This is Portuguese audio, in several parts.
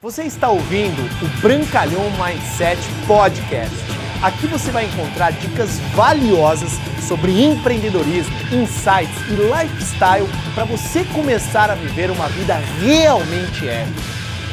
Você está ouvindo o Brancalhão Mindset Podcast. Aqui você vai encontrar dicas valiosas sobre empreendedorismo, insights e lifestyle para você começar a viver uma vida realmente épica.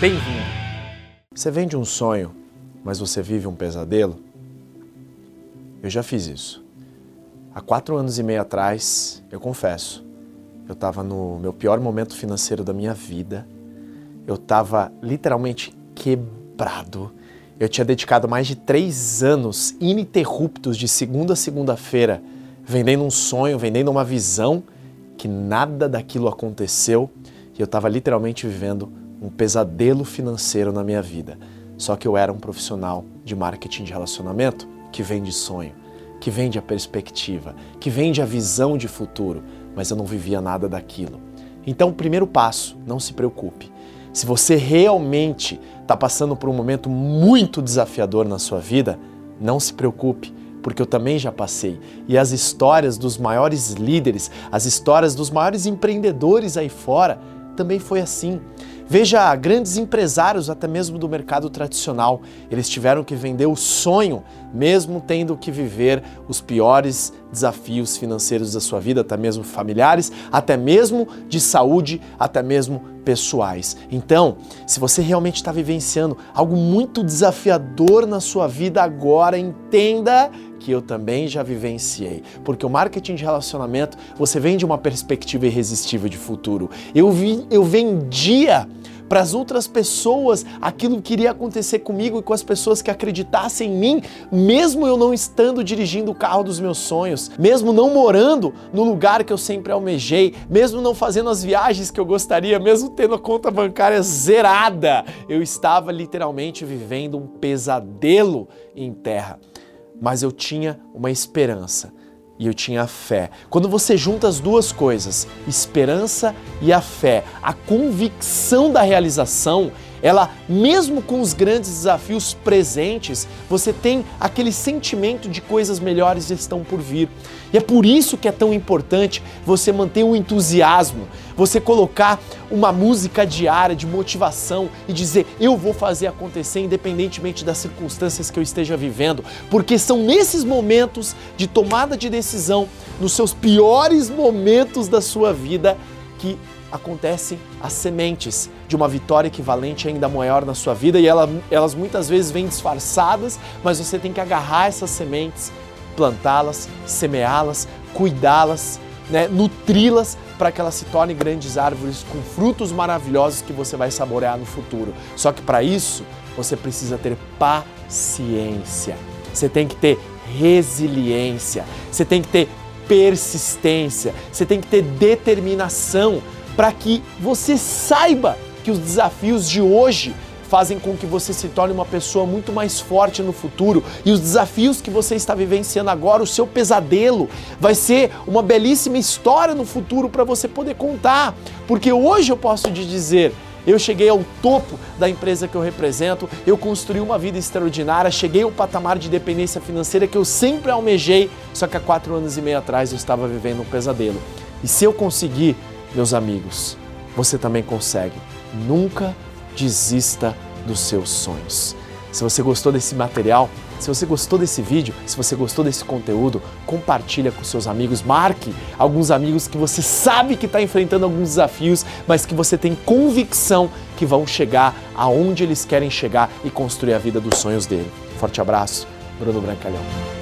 Bem-vindo! Você vende um sonho, mas você vive um pesadelo? Eu já fiz isso. Há quatro anos e meio atrás, eu confesso, eu estava no meu pior momento financeiro da minha vida. Eu estava literalmente quebrado. Eu tinha dedicado mais de três anos ininterruptos, de segunda a segunda-feira, vendendo um sonho, vendendo uma visão, que nada daquilo aconteceu e eu estava literalmente vivendo um pesadelo financeiro na minha vida. Só que eu era um profissional de marketing de relacionamento que vende sonho, que vende a perspectiva, que vende a visão de futuro mas eu não vivia nada daquilo. Então, primeiro passo, não se preocupe. Se você realmente está passando por um momento muito desafiador na sua vida, não se preocupe, porque eu também já passei. E as histórias dos maiores líderes, as histórias dos maiores empreendedores aí fora, também foi assim. Veja grandes empresários, até mesmo do mercado tradicional, eles tiveram que vender o sonho, mesmo tendo que viver os piores desafios financeiros da sua vida, até mesmo familiares, até mesmo de saúde, até mesmo pessoais. Então, se você realmente está vivenciando algo muito desafiador na sua vida agora, entenda que eu também já vivenciei. Porque o marketing de relacionamento, você vende uma perspectiva irresistível de futuro. Eu, vi, eu vendia para as outras pessoas aquilo que iria acontecer comigo e com as pessoas que acreditassem em mim, mesmo eu não estando dirigindo o carro dos meus sonhos, mesmo não morando no lugar que eu sempre almejei, mesmo não fazendo as viagens que eu gostaria, mesmo tendo a conta bancária zerada, eu estava literalmente vivendo um pesadelo em terra. Mas eu tinha uma esperança e eu tinha fé. Quando você junta as duas coisas, esperança e a fé, a convicção da realização, ela, mesmo com os grandes desafios presentes, você tem aquele sentimento de coisas melhores estão por vir. E é por isso que é tão importante você manter o entusiasmo, você colocar uma música diária de motivação e dizer: eu vou fazer acontecer independentemente das circunstâncias que eu esteja vivendo, porque são nesses momentos de tomada de decisão, nos seus piores momentos da sua vida, que acontecem as sementes de uma vitória equivalente ainda maior na sua vida e ela, elas muitas vezes vêm disfarçadas, mas você tem que agarrar essas sementes, plantá-las, semeá-las, cuidá-las, né, nutri-las para que elas se tornem grandes árvores com frutos maravilhosos que você vai saborear no futuro. Só que para isso você precisa ter paciência. Você tem que ter resiliência. Você tem que ter persistência. Você tem que ter determinação para que você saiba que os desafios de hoje fazem com que você se torne uma pessoa muito mais forte no futuro e os desafios que você está vivenciando agora, o seu pesadelo, vai ser uma belíssima história no futuro para você poder contar. Porque hoje eu posso te dizer, eu cheguei ao topo da empresa que eu represento, eu construí uma vida extraordinária, cheguei ao patamar de dependência financeira que eu sempre almejei, só que há quatro anos e meio atrás eu estava vivendo um pesadelo. E se eu conseguir meus amigos, você também consegue. Nunca desista dos seus sonhos. Se você gostou desse material, se você gostou desse vídeo, se você gostou desse conteúdo, compartilha com seus amigos, marque alguns amigos que você sabe que está enfrentando alguns desafios, mas que você tem convicção que vão chegar aonde eles querem chegar e construir a vida dos sonhos dele. Forte abraço, Bruno Brancalhão.